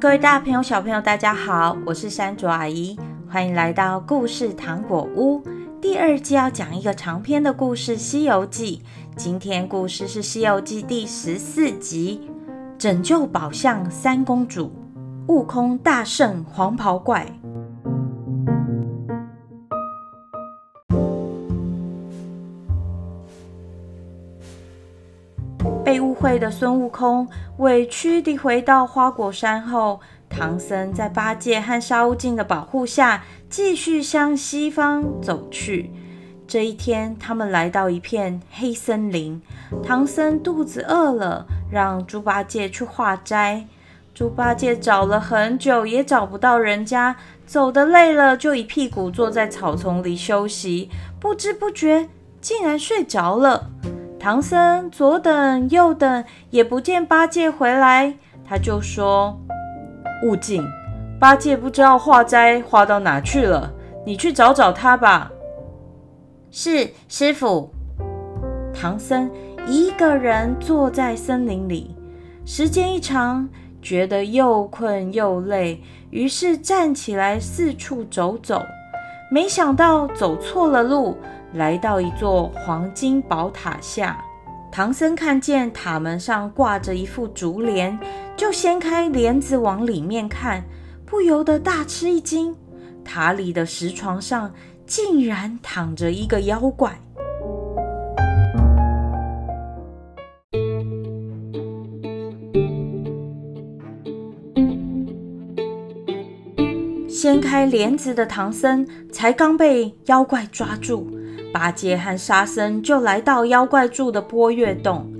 各位大朋友、小朋友，大家好，我是山竹阿姨，欢迎来到故事糖果屋。第二季要讲一个长篇的故事《西游记》，今天故事是《西游记》第十四集《拯救宝象三公主》，悟空大圣黄袍怪。的孙悟空委屈地回到花果山后，唐僧在八戒和沙悟净的保护下，继续向西方走去。这一天，他们来到一片黑森林。唐僧肚子饿了，让猪八戒去化斋。猪八戒找了很久，也找不到人家，走得累了，就一屁股坐在草丛里休息。不知不觉，竟然睡着了。唐僧左等右等，也不见八戒回来，他就说：“悟净，八戒不知道化斋化到哪去了，你去找找他吧。”是，师傅。唐僧一个人坐在森林里，时间一长，觉得又困又累，于是站起来四处走走，没想到走错了路。来到一座黄金宝塔下，唐僧看见塔门上挂着一副竹帘，就掀开帘子往里面看，不由得大吃一惊。塔里的石床上竟然躺着一个妖怪。掀开帘子的唐僧才刚被妖怪抓住。八戒和沙僧就来到妖怪住的波月洞。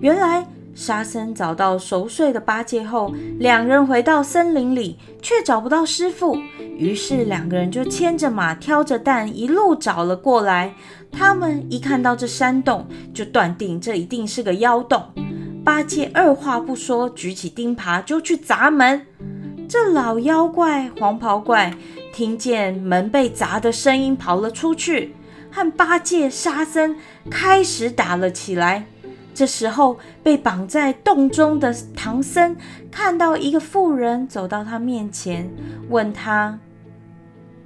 原来沙僧找到熟睡的八戒后，两人回到森林里，却找不到师傅。于是两个人就牵着马，挑着担，一路找了过来。他们一看到这山洞，就断定这一定是个妖洞。八戒二话不说，举起钉耙就去砸门。这老妖怪黄袍怪听见门被砸的声音，跑了出去。和八戒、沙僧开始打了起来。这时候，被绑在洞中的唐僧看到一个妇人走到他面前，问他：“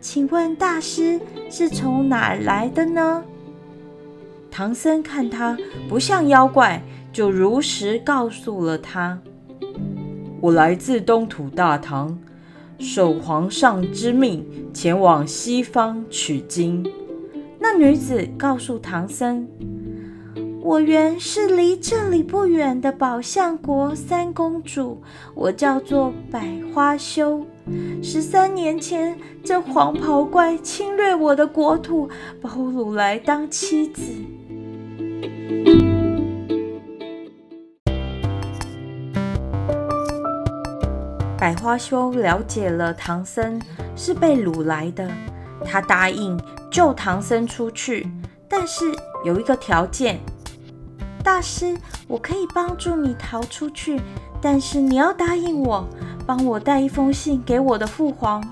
请问大师是从哪来的呢？”唐僧看他不像妖怪，就如实告诉了他：“我来自东土大唐，受皇上之命前往西方取经。”女子告诉唐僧：“我原是离这里不远的宝象国三公主，我叫做百花羞。十三年前，这黄袍怪侵略我的国土，把我掳来当妻子。”百花羞了解了唐僧是被掳来的，他答应。救唐僧出去，但是有一个条件。大师，我可以帮助你逃出去，但是你要答应我，帮我带一封信给我的父皇。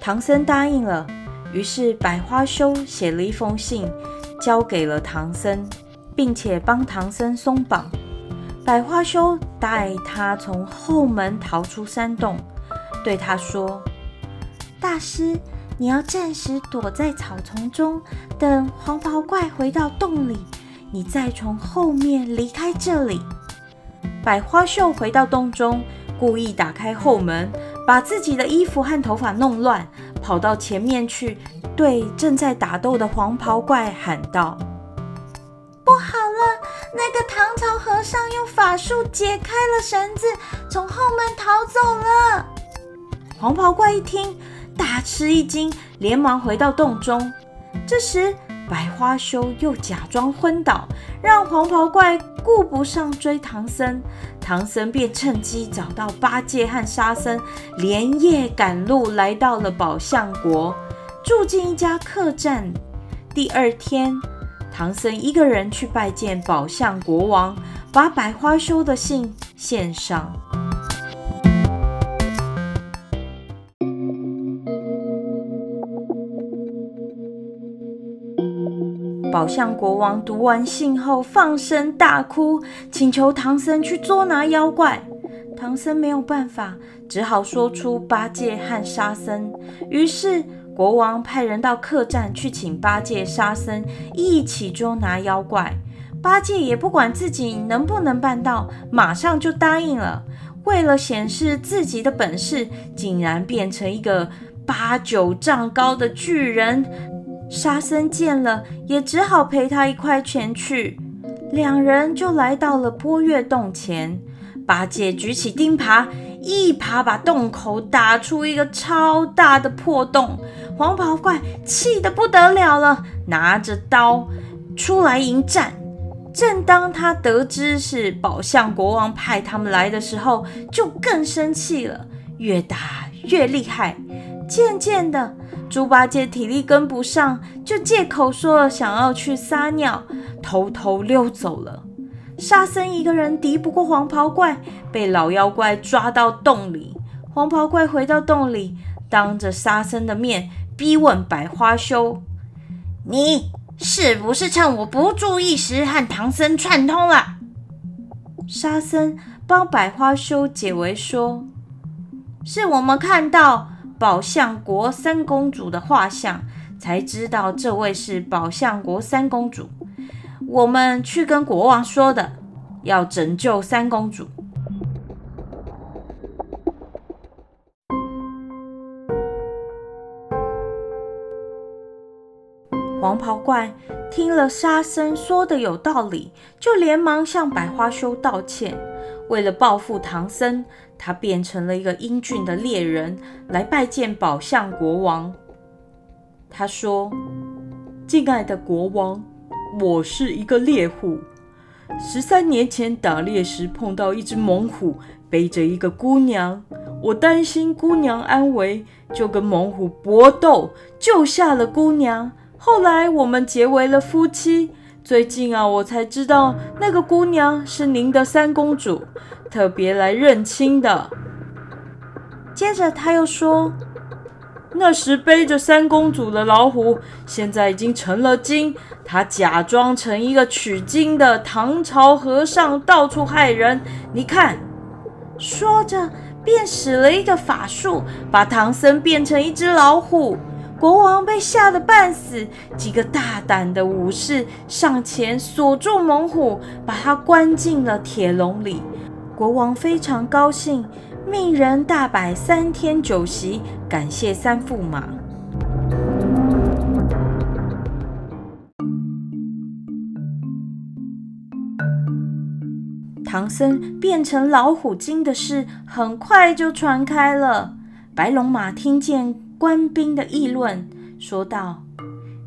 唐僧答应了，于是百花羞写了一封信，交给了唐僧，并且帮唐僧松绑。百花羞带他从后门逃出山洞，对他说：“大师。”你要暂时躲在草丛中，等黄袍怪回到洞里，你再从后面离开这里。百花秀回到洞中，故意打开后门，把自己的衣服和头发弄乱，跑到前面去，对正在打斗的黄袍怪喊道：“不好了，那个唐朝和尚用法术解开了绳子，从后门逃走了。”黄袍怪一听，大吃一惊，连忙回到洞中。这时，百花羞又假装昏倒，让黄袍怪顾不上追唐僧。唐僧便趁机找到八戒和沙僧，连夜赶路来到了宝象国，住进一家客栈。第二天，唐僧一个人去拜见宝象国王，把百花羞的信献上。宝象国王读完信后，放声大哭，请求唐僧去捉拿妖怪。唐僧没有办法，只好说出八戒和沙僧。于是国王派人到客栈去请八戒、沙僧一起捉拿妖怪。八戒也不管自己能不能办到，马上就答应了。为了显示自己的本事，竟然变成一个八九丈高的巨人。沙僧见了，也只好陪他一块前去。两人就来到了波月洞前。八戒举起钉耙，一耙把洞口打出一个超大的破洞。黄袍怪气得不得了了，拿着刀出来迎战。正当他得知是宝象国王派他们来的时候，就更生气了，越打越厉害。渐渐的，猪八戒体力跟不上，就借口说想要去撒尿，偷偷溜走了。沙僧一个人敌不过黄袍怪，被老妖怪抓到洞里。黄袍怪回到洞里，当着沙僧的面逼问百花羞：“你是不是趁我不注意时和唐僧串通了？”沙僧帮百花羞解围说：“是我们看到宝象国三公主的画像，才知道这位是宝象国三公主。”我们去跟国王说的，要拯救三公主。黄袍怪听了沙僧说的有道理，就连忙向百花羞道歉。为了报复唐僧，他变成了一个英俊的猎人来拜见宝象国王。他说：“敬爱的国王。”我是一个猎户，十三年前打猎时碰到一只猛虎，背着一个姑娘，我担心姑娘安危，就跟猛虎搏斗，救下了姑娘。后来我们结为了夫妻。最近啊，我才知道那个姑娘是您的三公主，特别来认亲的。接着他又说。那时背着三公主的老虎，现在已经成了精。他假装成一个取经的唐朝和尚，到处害人。你看，说着便使了一个法术，把唐僧变成一只老虎。国王被吓得半死，几个大胆的武士上前锁住猛虎，把他关进了铁笼里。国王非常高兴。命人大摆三天酒席，感谢三驸马。唐僧变成老虎精的事很快就传开了。白龙马听见官兵的议论，说道。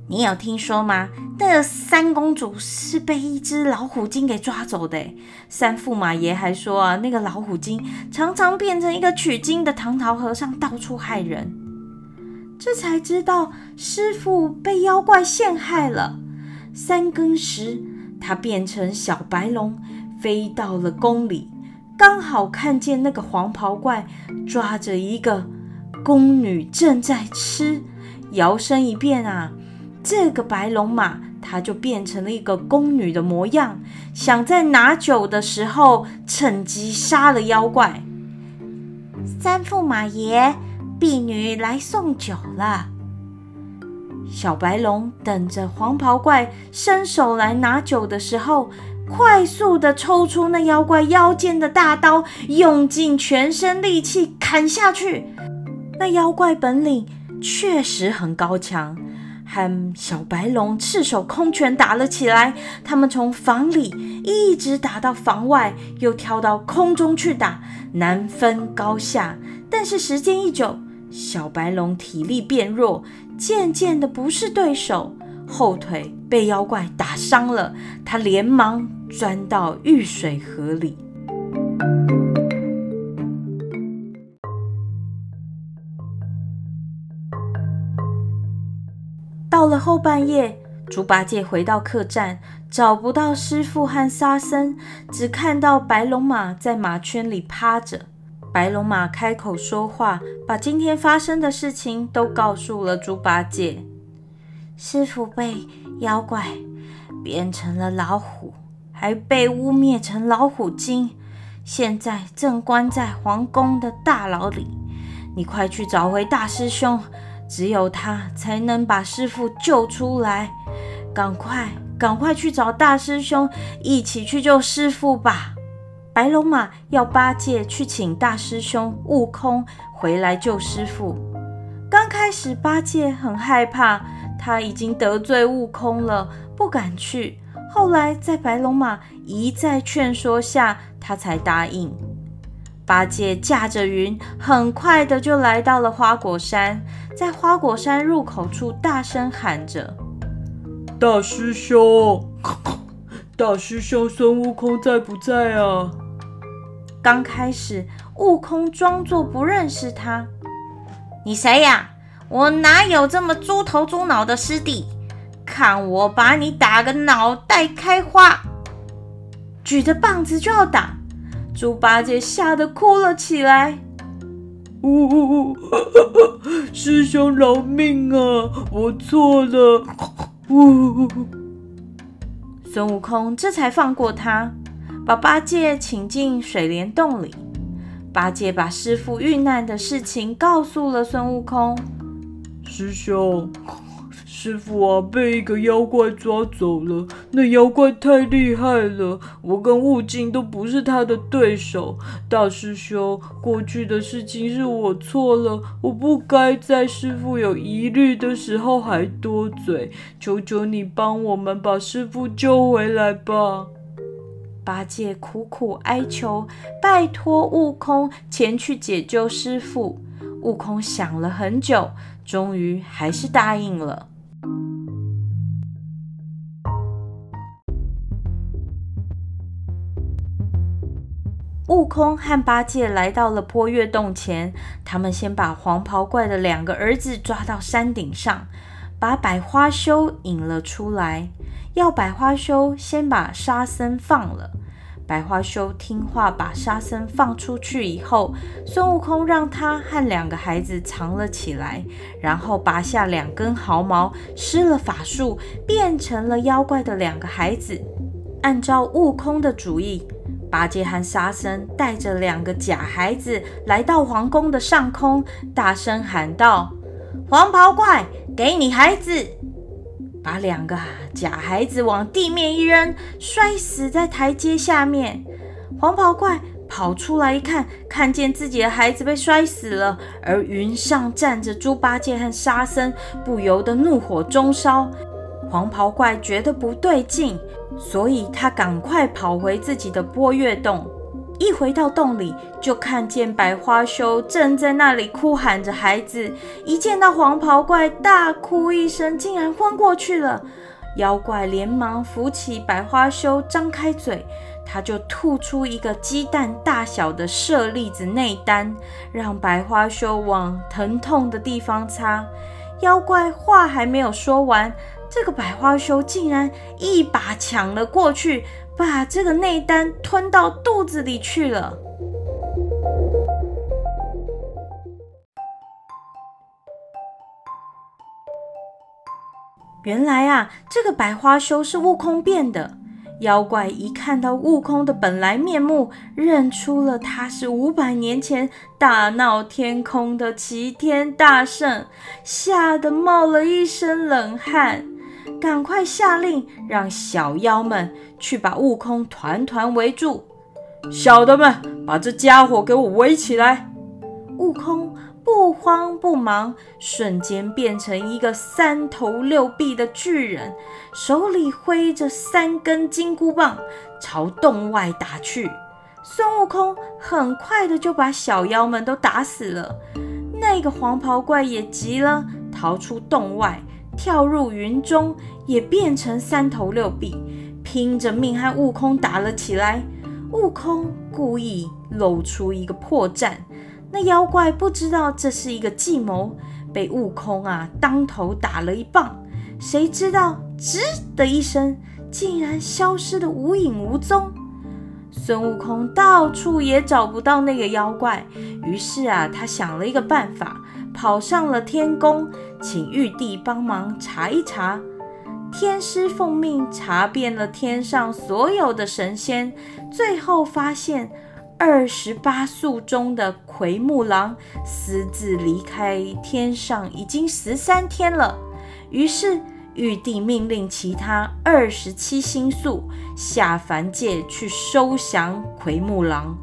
你有听说吗？那个三公主是被一只老虎精给抓走的。三驸马爷还说啊，那个老虎精常常变成一个取经的唐朝和尚，到处害人。这才知道师傅被妖怪陷害了。三更时，他变成小白龙，飞到了宫里，刚好看见那个黄袍怪抓着一个宫女正在吃，摇身一变啊！这个白龙马，它就变成了一个宫女的模样，想在拿酒的时候趁机杀了妖怪。三驸马爷，婢女来送酒了。小白龙等着黄袍怪伸手来拿酒的时候，快速地抽出那妖怪腰间的大刀，用尽全身力气砍下去。那妖怪本领确实很高强。和小白龙赤手空拳打了起来，他们从房里一直打到房外，又跳到空中去打，难分高下。但是时间一久，小白龙体力变弱，渐渐的不是对手，后腿被妖怪打伤了，他连忙钻到玉水河里。后半夜，猪八戒回到客栈，找不到师傅和沙僧，只看到白龙马在马圈里趴着。白龙马开口说话，把今天发生的事情都告诉了猪八戒。师傅被妖怪变成了老虎，还被污蔑成老虎精，现在正关在皇宫的大牢里。你快去找回大师兄，只有他才能把师父救出来。赶快，赶快去找大师兄，一起去救师父吧！白龙马要八戒去请大师兄悟空回来救师父。刚开始，八戒很害怕，他已经得罪悟空了，不敢去。后来，在白龙马一再劝说下，他才答应。八戒驾着云，很快的就来到了花果山，在花果山入口处大声喊着。大师兄，大师兄，孙悟空在不在啊？刚开始，悟空装作不认识他。你谁呀？我哪有这么猪头猪脑的师弟？看我把你打个脑袋开花！举着棒子就要打，猪八戒吓得哭了起来。呜呜呜！师兄饶命啊！我错了。呜！孙悟空这才放过他，把八戒请进水帘洞里。八戒把师傅遇难的事情告诉了孙悟空。师兄。师傅啊，被一个妖怪抓走了。那妖怪太厉害了，我跟悟净都不是他的对手。大师兄，过去的事情是我错了，我不该在师傅有疑虑的时候还多嘴。求求你帮我们把师傅救回来吧！八戒苦苦哀求，拜托悟空前去解救师傅。悟空想了很久，终于还是答应了。悟空和八戒来到了坡月洞前，他们先把黄袍怪的两个儿子抓到山顶上，把百花羞引了出来，要百花羞先把沙僧放了。百花羞听话，把沙僧放出去以后，孙悟空让他和两个孩子藏了起来，然后拔下两根毫毛，施了法术，变成了妖怪的两个孩子。按照悟空的主意。八戒和沙僧带着两个假孩子来到皇宫的上空，大声喊道：“黄袍怪，给你孩子！”把两个假孩子往地面一扔，摔死在台阶下面。黄袍怪跑出来一看，看见自己的孩子被摔死了，而云上站着猪八戒和沙僧，不由得怒火中烧。黄袍怪觉得不对劲。所以他赶快跑回自己的波月洞，一回到洞里，就看见百花羞正在那里哭喊着孩子。一见到黄袍怪，大哭一声，竟然昏过去了。妖怪连忙扶起百花羞，张开嘴，他就吐出一个鸡蛋大小的舍利子内丹，让百花羞往疼痛的地方擦。妖怪话还没有说完。这个百花羞竟然一把抢了过去，把这个内丹吞到肚子里去了。原来啊，这个百花羞是悟空变的。妖怪一看到悟空的本来面目，认出了他是五百年前大闹天空的齐天大圣，吓得冒了一身冷汗。赶快下令，让小妖们去把悟空团团围住。小的们，把这家伙给我围起来。悟空不慌不忙，瞬间变成一个三头六臂的巨人，手里挥着三根金箍棒，朝洞外打去。孙悟空很快的就把小妖们都打死了。那个黄袍怪也急了，逃出洞外。跳入云中，也变成三头六臂，拼着命和悟空打了起来。悟空故意露出一个破绽，那妖怪不知道这是一个计谋，被悟空啊当头打了一棒。谁知道“吱”的一声，竟然消失得无影无踪。孙悟空到处也找不到那个妖怪，于是啊，他想了一个办法。跑上了天宫，请玉帝帮忙查一查。天师奉命查遍了天上所有的神仙，最后发现二十八宿中的奎木狼私自离开天上已经十三天了，于是玉帝命令其他二十七星宿下凡界去收降奎木狼。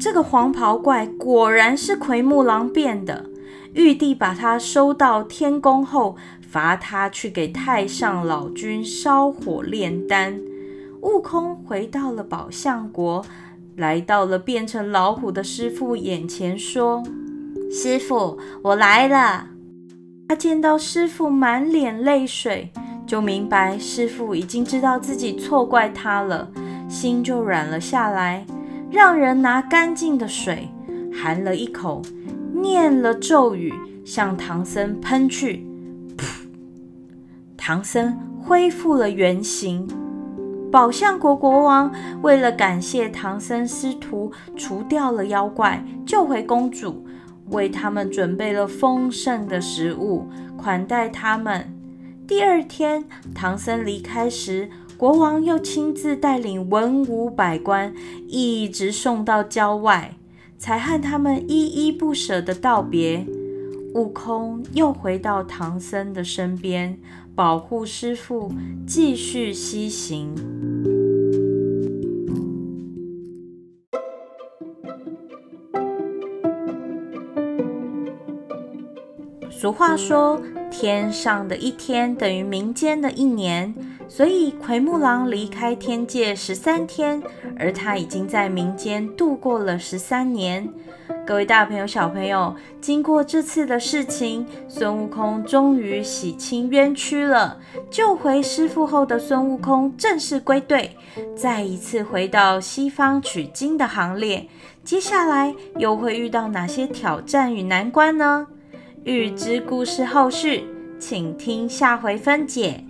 这个黄袍怪果然是奎木狼变的。玉帝把他收到天宫后，罚他去给太上老君烧火炼丹。悟空回到了宝象国，来到了变成老虎的师傅眼前，说：“师傅，我来了。”他见到师傅满脸泪水，就明白师傅已经知道自己错怪他了，心就软了下来。让人拿干净的水，含了一口，念了咒语，向唐僧喷去。唐僧恢复了原形。宝象国国王为了感谢唐僧师徒除掉了妖怪，救回公主，为他们准备了丰盛的食物，款待他们。第二天，唐僧离开时，国王又亲自带领文武百官，一直送到郊外，才和他们依依不舍的道别。悟空又回到唐僧的身边，保护师傅，继续西行。俗话说，天上的一天等于民间的一年。所以，奎木狼离开天界十三天，而他已经在民间度过了十三年。各位大朋友、小朋友，经过这次的事情，孙悟空终于洗清冤屈了。救回师父后的孙悟空正式归队，再一次回到西方取经的行列。接下来又会遇到哪些挑战与难关呢？欲知故事后续，请听下回分解。